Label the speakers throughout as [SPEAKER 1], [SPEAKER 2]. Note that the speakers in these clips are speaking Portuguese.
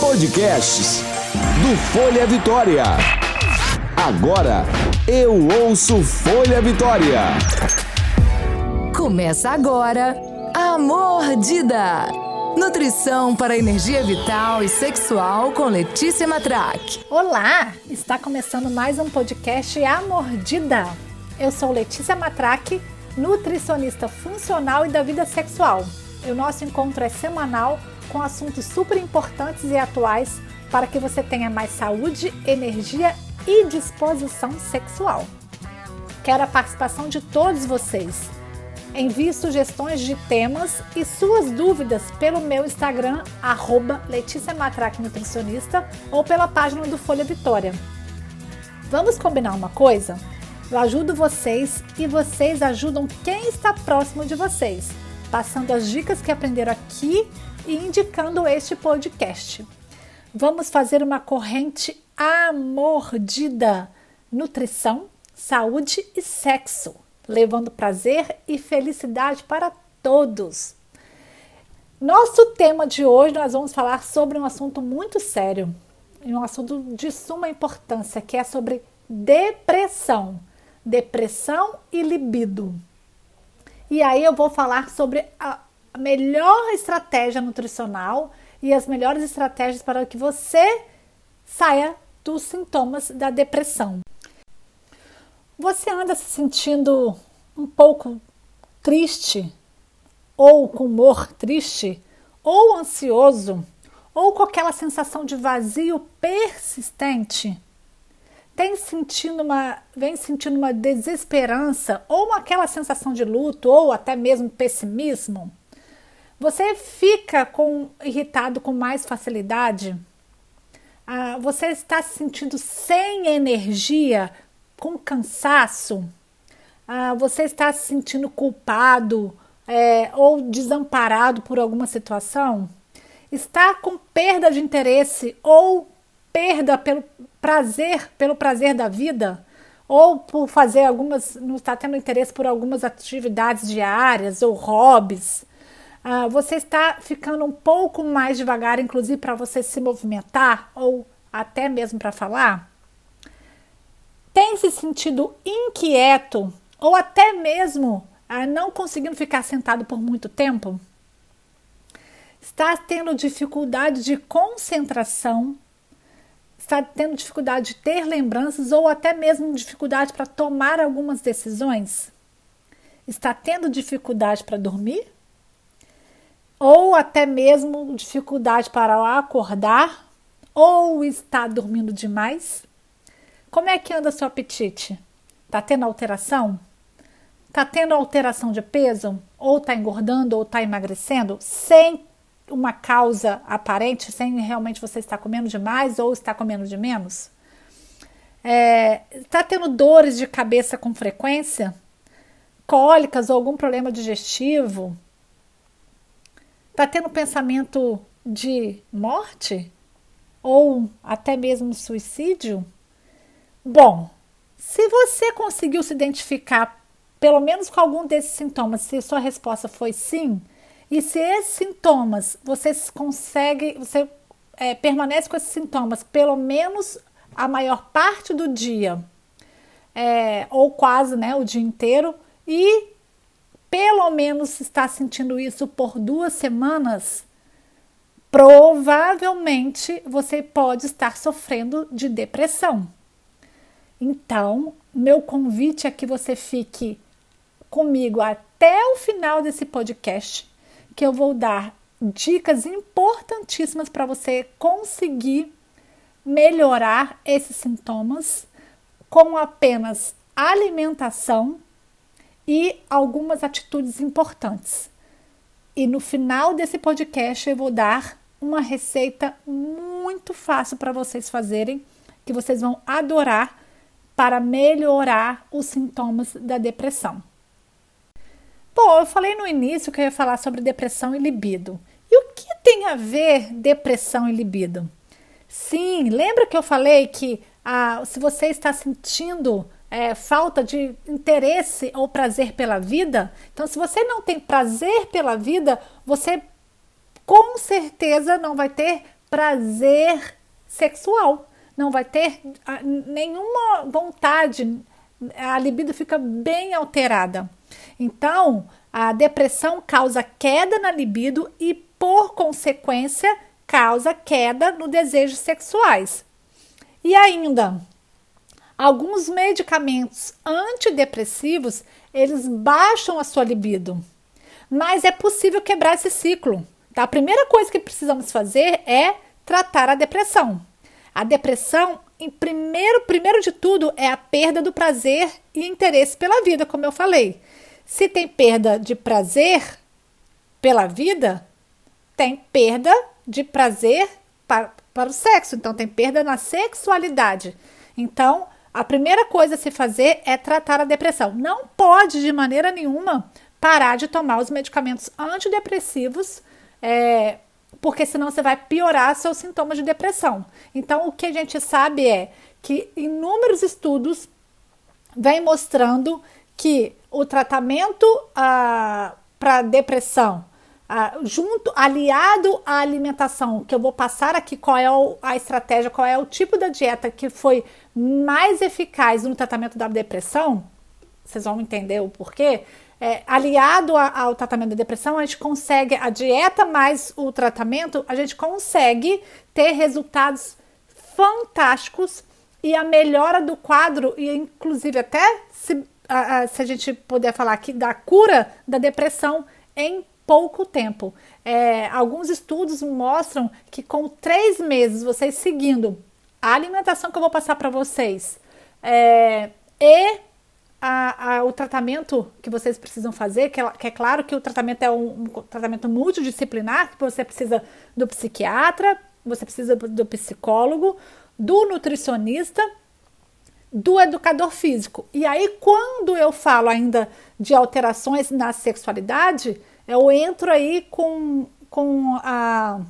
[SPEAKER 1] Podcasts do Folha Vitória. Agora eu ouço Folha Vitória.
[SPEAKER 2] Começa agora a Mordida. Nutrição para energia vital e sexual com Letícia Matraque.
[SPEAKER 3] Olá, está começando mais um podcast A Mordida. Eu sou Letícia Matraque, nutricionista funcional e da vida sexual. O nosso encontro é semanal com assuntos super importantes e atuais para que você tenha mais saúde, energia e disposição sexual. Quero a participação de todos vocês. Envie sugestões de temas e suas dúvidas pelo meu Instagram, arroba Letícia Matraque Nutricionista, ou pela página do Folha Vitória. Vamos combinar uma coisa? Eu ajudo vocês e vocês ajudam quem está próximo de vocês, passando as dicas que aprenderam aqui e indicando este podcast. Vamos fazer uma corrente amordida: nutrição, saúde e sexo, levando prazer e felicidade para todos. Nosso tema de hoje nós vamos falar sobre um assunto muito sério, um assunto de suma importância, que é sobre depressão. Depressão e libido. E aí eu vou falar sobre a a melhor estratégia nutricional e as melhores estratégias para que você saia dos sintomas da depressão. Você anda se sentindo um pouco triste, ou com humor triste, ou ansioso, ou com aquela sensação de vazio persistente? Tem sentindo uma, vem sentindo uma desesperança, ou aquela sensação de luto, ou até mesmo pessimismo? Você fica com, irritado com mais facilidade? Ah, você está se sentindo sem energia, com cansaço? Ah, você está se sentindo culpado é, ou desamparado por alguma situação? Está com perda de interesse ou perda pelo prazer, pelo prazer da vida? Ou por fazer algumas, não está tendo interesse por algumas atividades diárias ou hobbies? Ah, você está ficando um pouco mais devagar, inclusive para você se movimentar ou até mesmo para falar? Tem se sentido inquieto ou até mesmo ah, não conseguindo ficar sentado por muito tempo? Está tendo dificuldade de concentração? Está tendo dificuldade de ter lembranças ou até mesmo dificuldade para tomar algumas decisões? Está tendo dificuldade para dormir? Ou até mesmo dificuldade para acordar, ou está dormindo demais? Como é que anda seu apetite? Está tendo alteração? Está tendo alteração de peso? Ou está engordando ou está emagrecendo? Sem uma causa aparente, sem realmente você estar comendo demais ou está comendo de menos? É, tá tendo dores de cabeça com frequência? Cólicas ou algum problema digestivo? Está tendo pensamento de morte? Ou até mesmo suicídio? Bom, se você conseguiu se identificar pelo menos com algum desses sintomas, se sua resposta foi sim, e se esses sintomas você consegue, você é, permanece com esses sintomas pelo menos a maior parte do dia, é, ou quase né, o dia inteiro, e pelo menos está sentindo isso por duas semanas, provavelmente você pode estar sofrendo de depressão. Então, meu convite é que você fique comigo até o final desse podcast, que eu vou dar dicas importantíssimas para você conseguir melhorar esses sintomas com apenas alimentação e algumas atitudes importantes. E no final desse podcast eu vou dar uma receita muito fácil para vocês fazerem, que vocês vão adorar para melhorar os sintomas da depressão. Bom, eu falei no início que eu ia falar sobre depressão e libido. E o que tem a ver depressão e libido? Sim, lembra que eu falei que ah, se você está sentindo é, falta de interesse ou prazer pela vida. Então, se você não tem prazer pela vida, você com certeza não vai ter prazer sexual, não vai ter ah, nenhuma vontade, a libido fica bem alterada. Então, a depressão causa queda na libido e, por consequência, causa queda no desejos sexuais. E ainda, alguns medicamentos antidepressivos, eles baixam a sua libido. Mas é possível quebrar esse ciclo. Tá? A primeira coisa que precisamos fazer é tratar a depressão. A depressão, em primeiro, primeiro de tudo, é a perda do prazer e interesse pela vida, como eu falei. Se tem perda de prazer pela vida, tem perda de prazer para, para o sexo, então tem perda na sexualidade. Então, a primeira coisa a se fazer é tratar a depressão. Não pode, de maneira nenhuma, parar de tomar os medicamentos antidepressivos, é, porque senão você vai piorar seus sintomas de depressão. Então, o que a gente sabe é que inúmeros estudos vêm mostrando que o tratamento ah, para depressão, junto, aliado à alimentação, que eu vou passar aqui qual é o, a estratégia, qual é o tipo da dieta que foi mais eficaz no tratamento da depressão, vocês vão entender o porquê. É, aliado a, ao tratamento da depressão, a gente consegue, a dieta mais o tratamento, a gente consegue ter resultados fantásticos e a melhora do quadro, e inclusive até se a, se a gente puder falar aqui da cura da depressão em pouco tempo. É, alguns estudos mostram que com três meses vocês seguindo a alimentação que eu vou passar para vocês é, e a, a, o tratamento que vocês precisam fazer, que é, que é, claro que o tratamento é um, um tratamento multidisciplinar, que você precisa do psiquiatra, você precisa do psicólogo, do nutricionista do educador físico. E aí, quando eu falo ainda de alterações na sexualidade, eu entro aí com, com a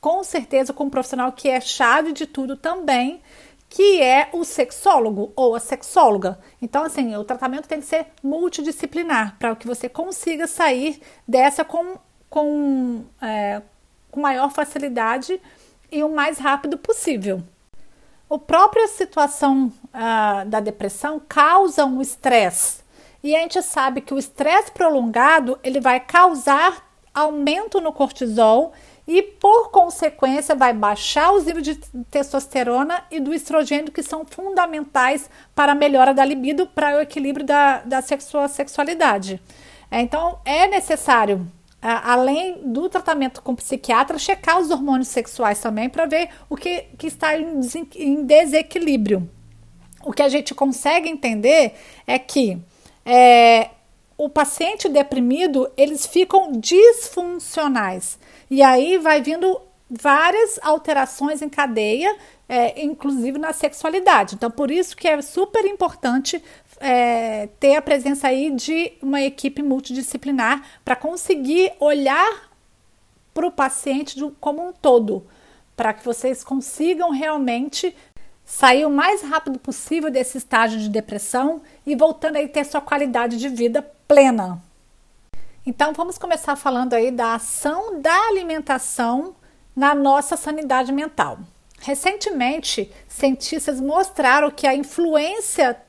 [SPEAKER 3] com certeza com um profissional que é chave de tudo também, que é o sexólogo ou a sexóloga. Então, assim, o tratamento tem que ser multidisciplinar para que você consiga sair dessa com, com, é, com maior facilidade e o mais rápido possível. A própria situação uh, da depressão causa um estresse. E a gente sabe que o estresse prolongado ele vai causar aumento no cortisol e, por consequência, vai baixar os níveis de testosterona e do estrogênio, que são fundamentais para a melhora da libido, para o equilíbrio da, da sexualidade. É, então, é necessário além do tratamento com psiquiatra, checar os hormônios sexuais também para ver o que, que está em desequilíbrio. O que a gente consegue entender é que é, o paciente deprimido eles ficam disfuncionais e aí vai vindo várias alterações em cadeia, é, inclusive na sexualidade. Então, por isso que é super importante é, ter a presença aí de uma equipe multidisciplinar para conseguir olhar para o paciente como um todo, para que vocês consigam realmente sair o mais rápido possível desse estágio de depressão e voltando aí ter sua qualidade de vida plena. Então vamos começar falando aí da ação da alimentação na nossa sanidade mental. Recentemente, cientistas mostraram que a influência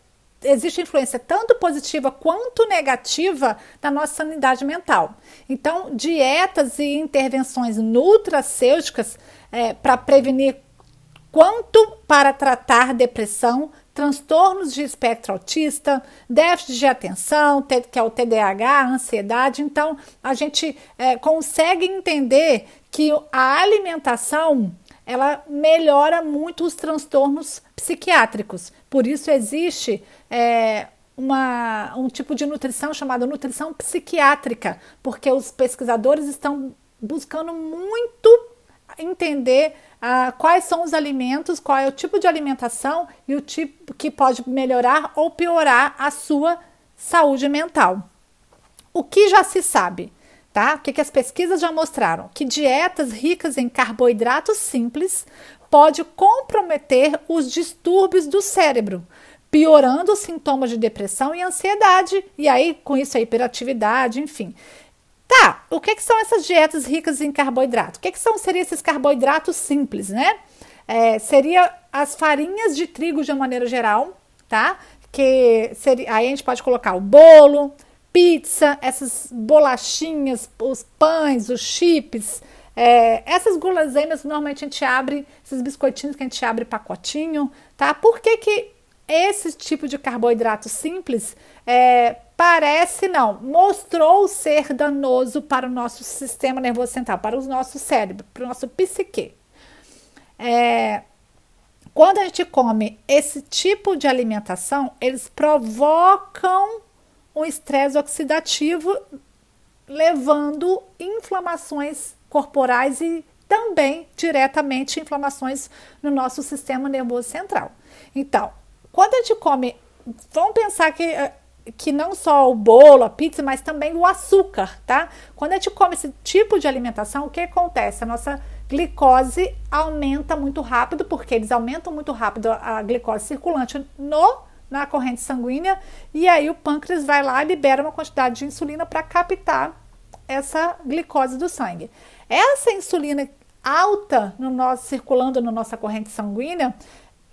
[SPEAKER 3] existe influência tanto positiva quanto negativa na nossa sanidade mental. Então, dietas e intervenções nutracêuticas é, para prevenir quanto para tratar depressão, transtornos de espectro autista, déficit de atenção, que é o TDAH, ansiedade. Então, a gente é, consegue entender que a alimentação ela melhora muito os transtornos psiquiátricos. Por isso existe é, uma, um tipo de nutrição chamada nutrição psiquiátrica, porque os pesquisadores estão buscando muito entender ah, quais são os alimentos, qual é o tipo de alimentação e o tipo que pode melhorar ou piorar a sua saúde mental. O que já se sabe? Tá? O que, que as pesquisas já mostraram? Que dietas ricas em carboidratos simples pode comprometer os distúrbios do cérebro, piorando os sintomas de depressão e ansiedade, e aí com isso a hiperatividade, enfim. Tá, o que, que são essas dietas ricas em carboidrato? O que, que são seriam esses carboidratos simples, né? É, seria as farinhas de trigo de uma maneira geral, tá? Que seria, aí a gente pode colocar o bolo, pizza, essas bolachinhas, os pães, os chips, é, essas guloseimas normalmente a gente abre, esses biscoitinhos que a gente abre pacotinho, tá? Por que, que esse tipo de carboidrato simples é, parece não, mostrou ser danoso para o nosso sistema nervoso central, para o nosso cérebro, para o nosso psique. É, quando a gente come esse tipo de alimentação, eles provocam um estresse oxidativo, levando inflamações corporais e também diretamente inflamações no nosso sistema nervoso central. Então, quando a gente come, vamos pensar que eh, que não só o bolo, a pizza, mas também o açúcar, tá? Quando a gente come esse tipo de alimentação, o que acontece? A nossa glicose aumenta muito rápido, porque eles aumentam muito rápido a glicose circulante no na corrente sanguínea e aí o pâncreas vai lá e libera uma quantidade de insulina para captar essa glicose do sangue. Essa insulina alta no nosso circulando na no nossa corrente sanguínea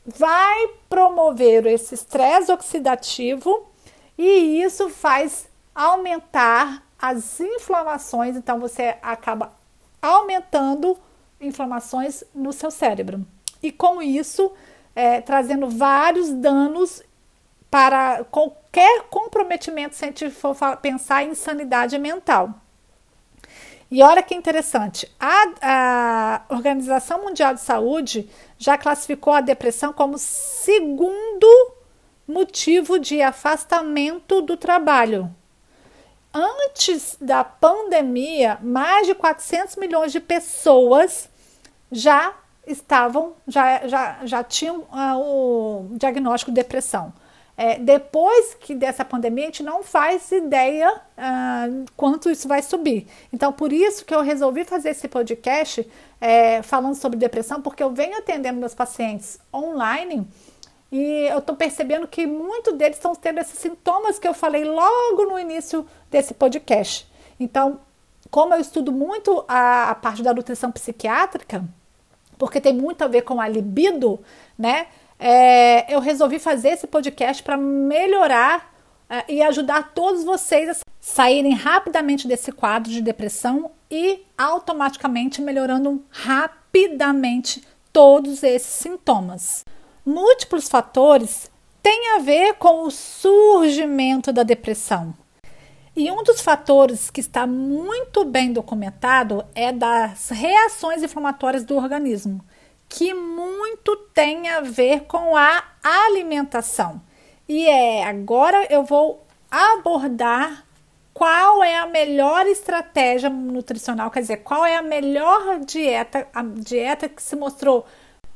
[SPEAKER 3] vai promover esse estresse oxidativo e isso faz aumentar as inflamações, então você acaba aumentando inflamações no seu cérebro. E com isso, é, trazendo vários danos para qualquer comprometimento se a gente for pensar em insanidade mental. E olha que interessante, a, a, Organização Mundial de Saúde já classificou a depressão como segundo motivo de afastamento do trabalho. Antes da pandemia, mais de 400 milhões de pessoas já estavam, já, já, já tinham uh, o diagnóstico de depressão. É, depois que dessa pandemia, a gente não faz ideia uh, quanto isso vai subir. Então, por isso que eu resolvi fazer esse podcast é, falando sobre depressão, porque eu venho atendendo meus pacientes online e eu estou percebendo que muitos deles estão tendo esses sintomas que eu falei logo no início desse podcast. Então, como eu estudo muito a, a parte da nutrição psiquiátrica, porque tem muito a ver com a libido, né? É, eu resolvi fazer esse podcast para melhorar é, e ajudar todos vocês a saírem rapidamente desse quadro de depressão e automaticamente melhorando rapidamente todos esses sintomas múltiplos fatores têm a ver com o surgimento da depressão. E um dos fatores que está muito bem documentado é das reações inflamatórias do organismo, que muito tem a ver com a alimentação. E é agora eu vou abordar qual é a melhor estratégia nutricional, quer dizer, qual é a melhor dieta, a dieta que se mostrou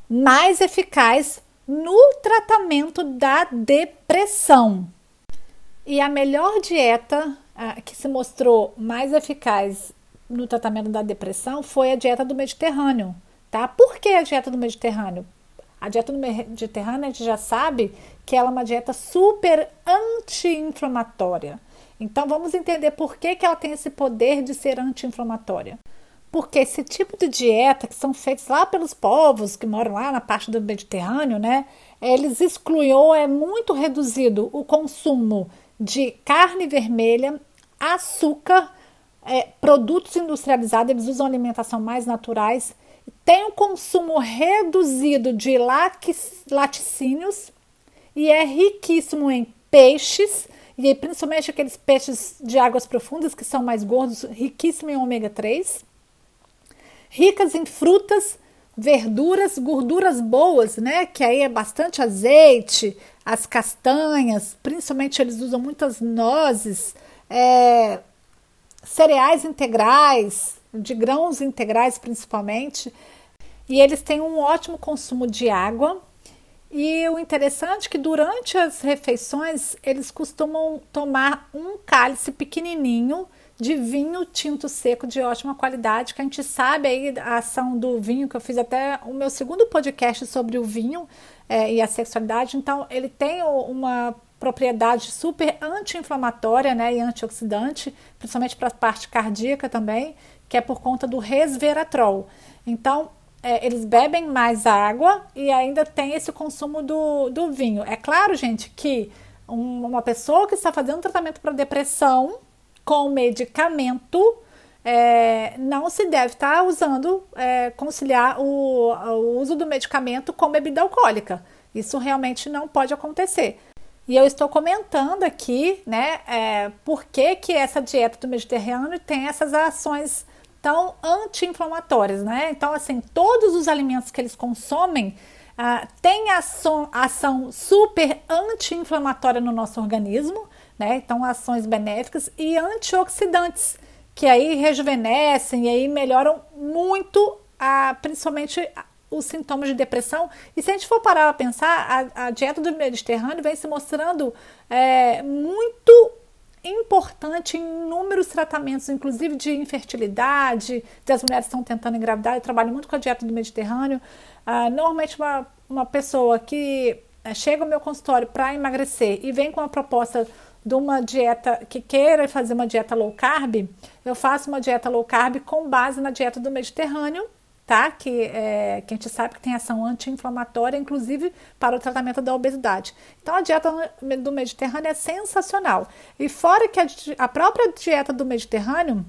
[SPEAKER 3] mais eficaz no tratamento da depressão. E a melhor dieta ah, que se mostrou mais eficaz no tratamento da depressão foi a dieta do Mediterrâneo, tá? Por que a dieta do Mediterrâneo? A dieta do Mediterrâneo a gente já sabe que ela é uma dieta super anti-inflamatória. Então vamos entender por que, que ela tem esse poder de ser anti-inflamatória porque esse tipo de dieta que são feitos lá pelos povos que moram lá na parte do Mediterrâneo, né? Eles excluiu, é muito reduzido o consumo de carne vermelha, açúcar, é, produtos industrializados, eles usam alimentação mais naturais, tem um consumo reduzido de laticínios e é riquíssimo em peixes, e principalmente aqueles peixes de águas profundas que são mais gordos, riquíssimo em ômega 3 ricas em frutas, verduras, gorduras boas, né? Que aí é bastante azeite, as castanhas, principalmente eles usam muitas nozes, é, cereais integrais, de grãos integrais principalmente. E eles têm um ótimo consumo de água. E o interessante é que durante as refeições eles costumam tomar um cálice pequenininho de vinho tinto seco de ótima qualidade, que a gente sabe aí a ação do vinho, que eu fiz até o meu segundo podcast sobre o vinho é, e a sexualidade. Então, ele tem uma propriedade super anti-inflamatória né, e antioxidante, principalmente para a parte cardíaca também, que é por conta do resveratrol. Então, é, eles bebem mais água e ainda tem esse consumo do, do vinho. É claro, gente, que um, uma pessoa que está fazendo tratamento para depressão com medicamento é, não se deve estar usando, é, conciliar o, o uso do medicamento com bebida alcoólica. Isso realmente não pode acontecer. E eu estou comentando aqui, né, é, por que, que essa dieta do Mediterrâneo tem essas ações tão anti-inflamatórias, né? Então, assim, todos os alimentos que eles consomem ah, têm ação, ação super anti-inflamatória no nosso organismo, né? Então, ações benéficas e antioxidantes, que aí rejuvenescem e aí melhoram muito, a, principalmente os sintomas de depressão. E se a gente for parar para pensar, a, a, dieta do Mediterrâneo vem se mostrando é, muito importante em inúmeros tratamentos, inclusive de infertilidade, das mulheres estão tentando engravidar. Eu trabalho muito com a dieta do Mediterrâneo. Ah, normalmente, uma, uma pessoa que é, chega ao meu consultório para emagrecer e vem com a proposta de uma dieta que queira fazer uma dieta low carb, eu faço uma dieta low carb com base na dieta do Mediterrâneo, tá? Que, é, que a gente sabe que tem ação anti-inflamatória, inclusive para o tratamento da obesidade. Então a dieta do Mediterrâneo é sensacional. E fora que a, a própria dieta do Mediterrâneo,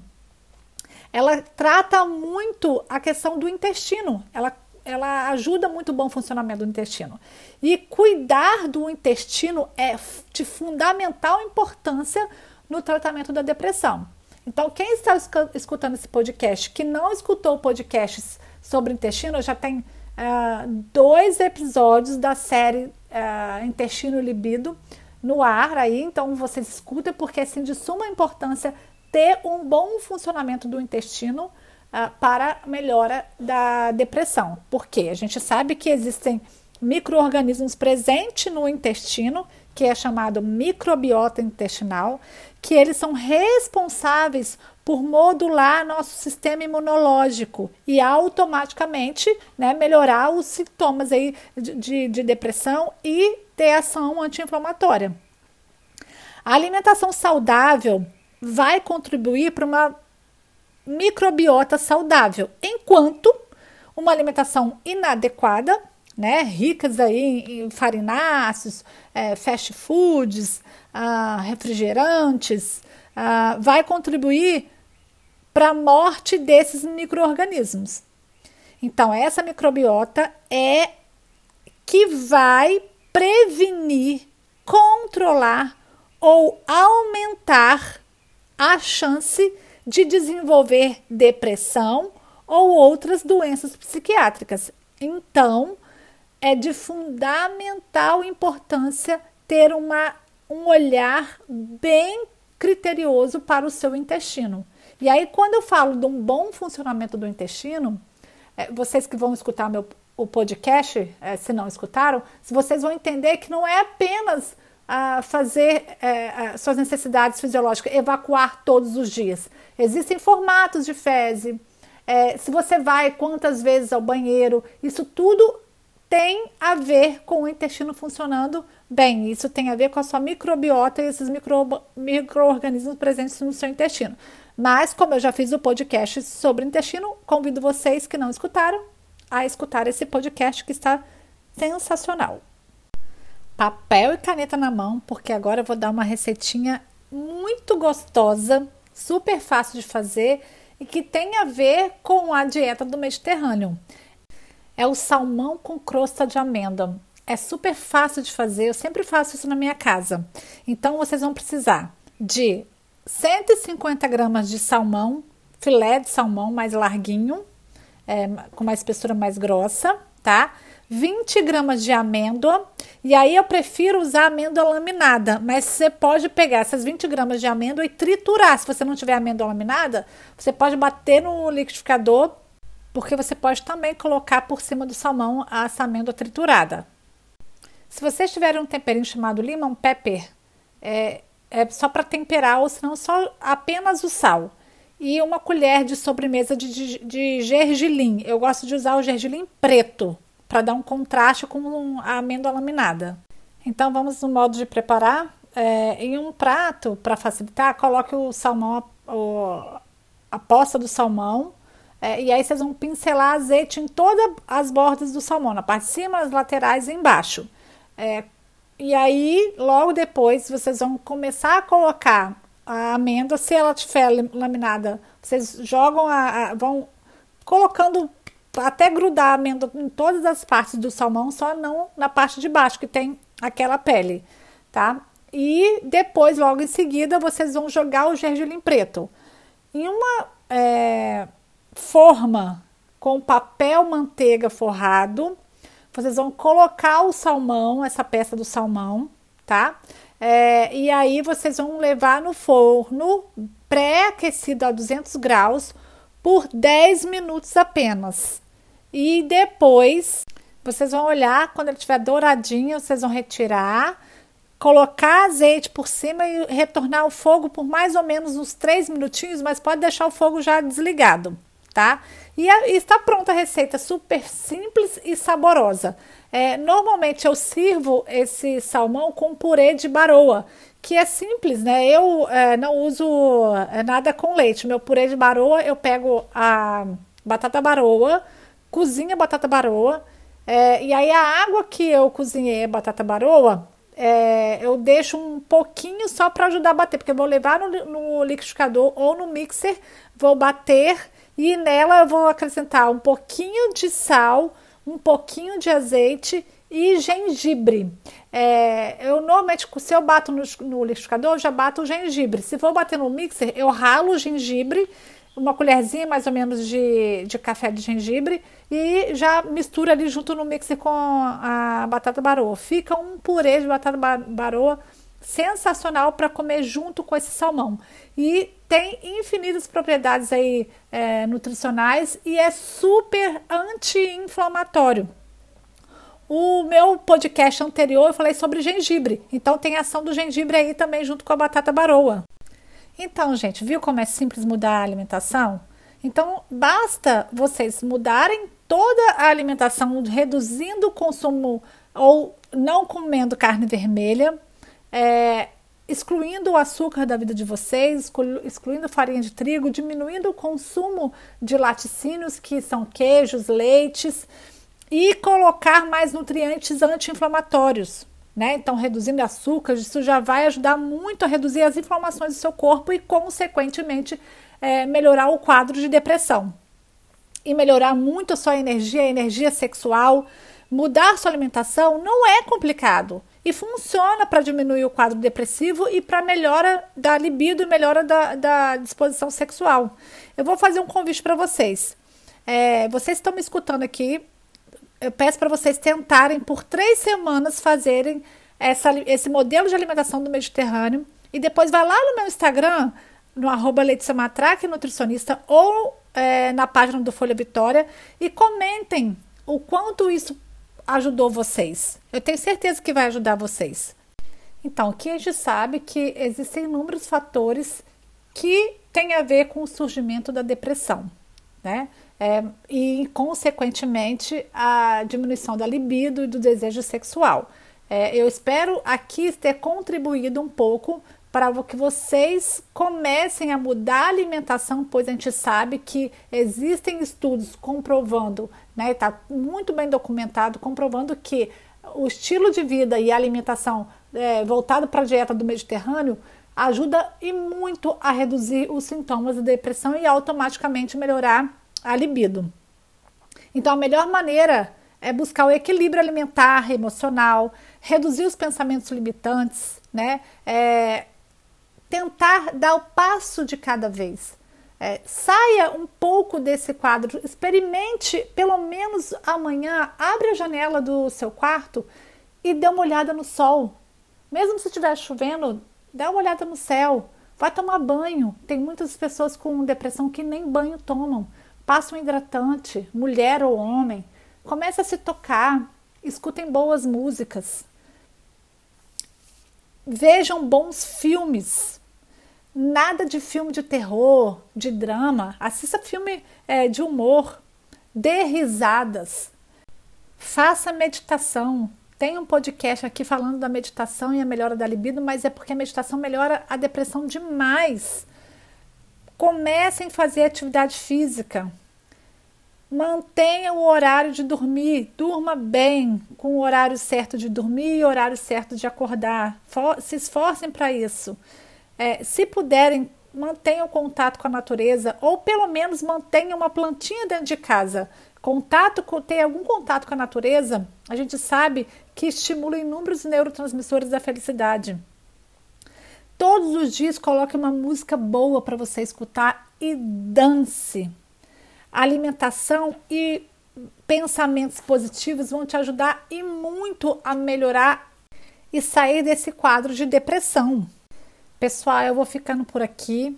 [SPEAKER 3] ela trata muito a questão do intestino. Ela ela ajuda muito o bom funcionamento do intestino. E cuidar do intestino é de fundamental importância no tratamento da depressão. Então, quem está escutando esse podcast que não escutou podcasts sobre intestino, já tem uh, dois episódios da série uh, Intestino Libido no ar aí, então vocês escutem, porque é assim, de suma importância ter um bom funcionamento do intestino uh, para melhora da depressão. Porque a gente sabe que existem micro-organismos presentes no intestino, que é chamado microbiota intestinal, que eles são responsáveis por modular nosso sistema imunológico e automaticamente né, melhorar os sintomas aí de, de, de depressão e ter ação anti-inflamatória. A alimentação saudável vai contribuir para uma microbiota saudável, enquanto uma alimentação inadequada, né, ricas aí em farináceos, é, fast foods, ah, refrigerantes, ah, vai contribuir para a morte desses micro-organismos. Então, essa microbiota é que vai prevenir, controlar ou aumentar a chance de desenvolver depressão ou outras doenças psiquiátricas. Então, é de fundamental importância ter uma, um olhar bem criterioso para o seu intestino. E aí, quando eu falo de um bom funcionamento do intestino, é, vocês que vão escutar meu, o podcast, é, se não escutaram, vocês vão entender que não é apenas a fazer é, suas necessidades fisiológicas, evacuar todos os dias. Existem formatos de fezes. É, se você vai quantas vezes ao banheiro, isso tudo tem a ver com o intestino funcionando bem. Isso tem a ver com a sua microbiota e esses micro, micro-organismos presentes no seu intestino. Mas, como eu já fiz o podcast sobre intestino, convido vocês que não escutaram a escutar esse podcast que está sensacional papel e caneta na mão, porque agora eu vou dar uma receitinha muito gostosa, super fácil de fazer e que tem a ver com a dieta do Mediterrâneo. É o salmão com crosta de amêndoa. É super fácil de fazer, eu sempre faço isso na minha casa. Então vocês vão precisar de 150 gramas de salmão, filé de salmão mais larguinho, é, com uma espessura mais grossa, tá? 20 gramas de amêndoa, e aí eu prefiro usar amêndoa laminada, mas você pode pegar essas 20 gramas de amêndoa e triturar. Se você não tiver amêndoa laminada, você pode bater no liquidificador, porque você pode também colocar por cima do salmão essa amêndoa triturada. Se vocês tiverem um temperinho chamado lemon pepper, é, é só para temperar, ou senão só apenas o sal. E uma colher de sobremesa de, de, de gergelim. Eu gosto de usar o gergelim preto, para dar um contraste com a amêndoa laminada. Então vamos no modo de preparar. É, em um prato, para facilitar, coloque o salmão, o, a posta do salmão, é, e aí vocês vão pincelar azeite em todas as bordas do salmão, na parte de cima, nas laterais e embaixo. É, e aí, logo depois, vocês vão começar a colocar a amêndoa, se ela estiver laminada, vocês jogam a, a, vão colocando até grudar a amêndoa em todas as partes do salmão, só não na parte de baixo que tem aquela pele, tá? E depois, logo em seguida, vocês vão jogar o gergelim preto em uma é, forma com papel manteiga forrado. Vocês vão colocar o salmão, essa peça do salmão, tá? É, e aí vocês vão levar no forno pré-aquecido a 200 graus por 10 minutos apenas. E depois vocês vão olhar, quando ele estiver douradinho, vocês vão retirar, colocar azeite por cima e retornar o fogo por mais ou menos uns 3 minutinhos, mas pode deixar o fogo já desligado, tá? E, a, e está pronta a receita, super simples e saborosa. É, normalmente eu sirvo esse salmão com purê de baroa, que é simples, né? Eu é, não uso é, nada com leite. Meu purê de baroa, eu pego a batata baroa, cozinho a batata baroa, é, e aí a água que eu cozinhei a batata baroa, é, eu deixo um pouquinho só para ajudar a bater, porque eu vou levar no, no liquidificador ou no mixer, vou bater e nela eu vou acrescentar um pouquinho de sal, um pouquinho de azeite e gengibre. É, eu normalmente, se eu bato no, no liquidificador, eu já bato o gengibre. Se for bater no mixer, eu ralo o gengibre, uma colherzinha mais ou menos de, de café de gengibre e já mistura ali junto no mixer com a batata baroa. Fica um purê de batata baroa sensacional para comer junto com esse salmão. E tem infinitas propriedades aí é, nutricionais e é super anti-inflamatório. O meu podcast anterior eu falei sobre gengibre, então tem ação do gengibre aí também junto com a batata baroa. Então, gente, viu como é simples mudar a alimentação? Então, basta vocês mudarem toda a alimentação, reduzindo o consumo ou não comendo carne vermelha, é, excluindo o açúcar da vida de vocês, excluindo farinha de trigo, diminuindo o consumo de laticínios, que são queijos, leites, e colocar mais nutrientes anti-inflamatórios. Né? Então, reduzindo açúcar, isso já vai ajudar muito a reduzir as inflamações do seu corpo e, consequentemente, é, melhorar o quadro de depressão e melhorar muito a sua energia, a energia sexual. Mudar sua alimentação não é complicado e funciona para diminuir o quadro depressivo e para melhora da libido e melhora da, da disposição sexual. Eu vou fazer um convite para vocês. É, vocês estão me escutando aqui. Eu peço para vocês tentarem por três semanas fazerem essa, esse modelo de alimentação do Mediterrâneo e depois vai lá no meu Instagram, no arroba Matraque, nutricionista, ou é, na página do Folha Vitória e comentem o quanto isso ajudou vocês. Eu tenho certeza que vai ajudar vocês. Então, aqui a gente sabe que existem inúmeros fatores que têm a ver com o surgimento da depressão, né? É, e, consequentemente, a diminuição da libido e do desejo sexual. É, eu espero aqui ter contribuído um pouco para que vocês comecem a mudar a alimentação, pois a gente sabe que existem estudos comprovando, né, está muito bem documentado, comprovando que o estilo de vida e a alimentação é, voltado para a dieta do Mediterrâneo ajuda e muito a reduzir os sintomas da depressão e automaticamente melhorar a libido. Então, a melhor maneira é buscar o equilíbrio alimentar, emocional, reduzir os pensamentos limitantes, né? É, tentar dar o passo de cada vez. É, saia um pouco desse quadro, experimente pelo menos amanhã, abre a janela do seu quarto e dê uma olhada no sol. Mesmo se estiver chovendo, dá uma olhada no céu, vai tomar banho. Tem muitas pessoas com depressão que nem banho tomam. Passa um hidratante, mulher ou homem. Comece a se tocar, escutem boas músicas. Vejam bons filmes, Nada de filme de terror, de drama. Assista filme é, de humor. Dê risadas. Faça meditação. tem um podcast aqui falando da meditação e a melhora da libido, mas é porque a meditação melhora a depressão demais. Comecem a fazer atividade física. Mantenha o horário de dormir, durma bem, com o horário certo de dormir e o horário certo de acordar. For, se esforcem para isso. É, se puderem, mantenham contato com a natureza ou pelo menos mantenham uma plantinha dentro de casa. Contato com, ter algum contato com a natureza, a gente sabe que estimula inúmeros neurotransmissores da felicidade. Todos os dias coloque uma música boa para você escutar e dance alimentação e pensamentos positivos vão te ajudar e muito a melhorar e sair desse quadro de depressão. Pessoal, eu vou ficando por aqui.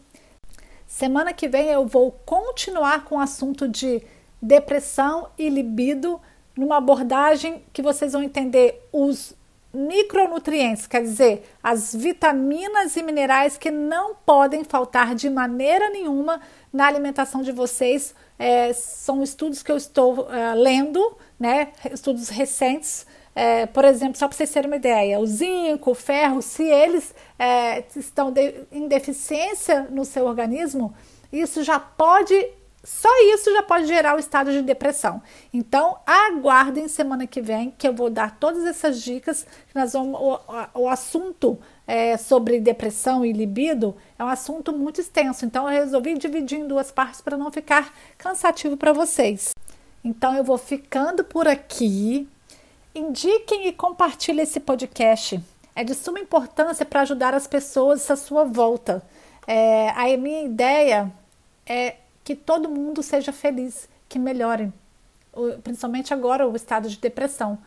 [SPEAKER 3] Semana que vem eu vou continuar com o assunto de depressão e libido, numa abordagem que vocês vão entender os micronutrientes, quer dizer, as vitaminas e minerais que não podem faltar de maneira nenhuma na alimentação de vocês. É, são estudos que eu estou é, lendo, né? Estudos recentes. É, por exemplo, só para vocês terem uma ideia, o zinco, o ferro, se eles é, estão de, em deficiência no seu organismo, isso já pode só isso já pode gerar o estado de depressão. Então, aguardem semana que vem que eu vou dar todas essas dicas. Nós vamos, o, o assunto é, sobre depressão e libido é um assunto muito extenso. Então, eu resolvi dividir em duas partes para não ficar cansativo para vocês. Então, eu vou ficando por aqui. Indiquem e compartilhem esse podcast. É de suma importância para ajudar as pessoas à sua volta. É, a minha ideia é que todo mundo seja feliz, que melhore, principalmente agora o estado de depressão.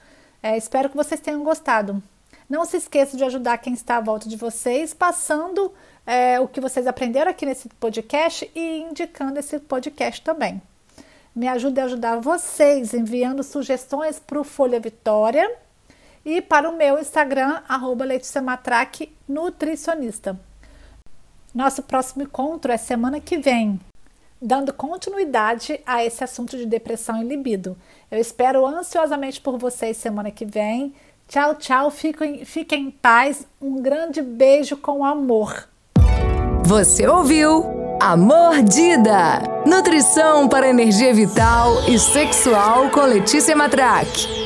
[SPEAKER 3] É, espero que vocês tenham gostado. Não se esqueça de ajudar quem está à volta de vocês, passando é, o que vocês aprenderam aqui nesse podcast e indicando esse podcast também. Me ajude a ajudar vocês enviando sugestões para o Folha Vitória e para o meu Instagram, arroba Letícia Matraque, nutricionista. Nosso próximo encontro é semana que vem dando continuidade a esse assunto de depressão e libido. Eu espero ansiosamente por vocês semana que vem. Tchau, tchau. Fiquem, fiquem em paz. Um grande beijo com amor.
[SPEAKER 2] Você ouviu A Mordida. Nutrição para energia vital e sexual com Letícia Matraque.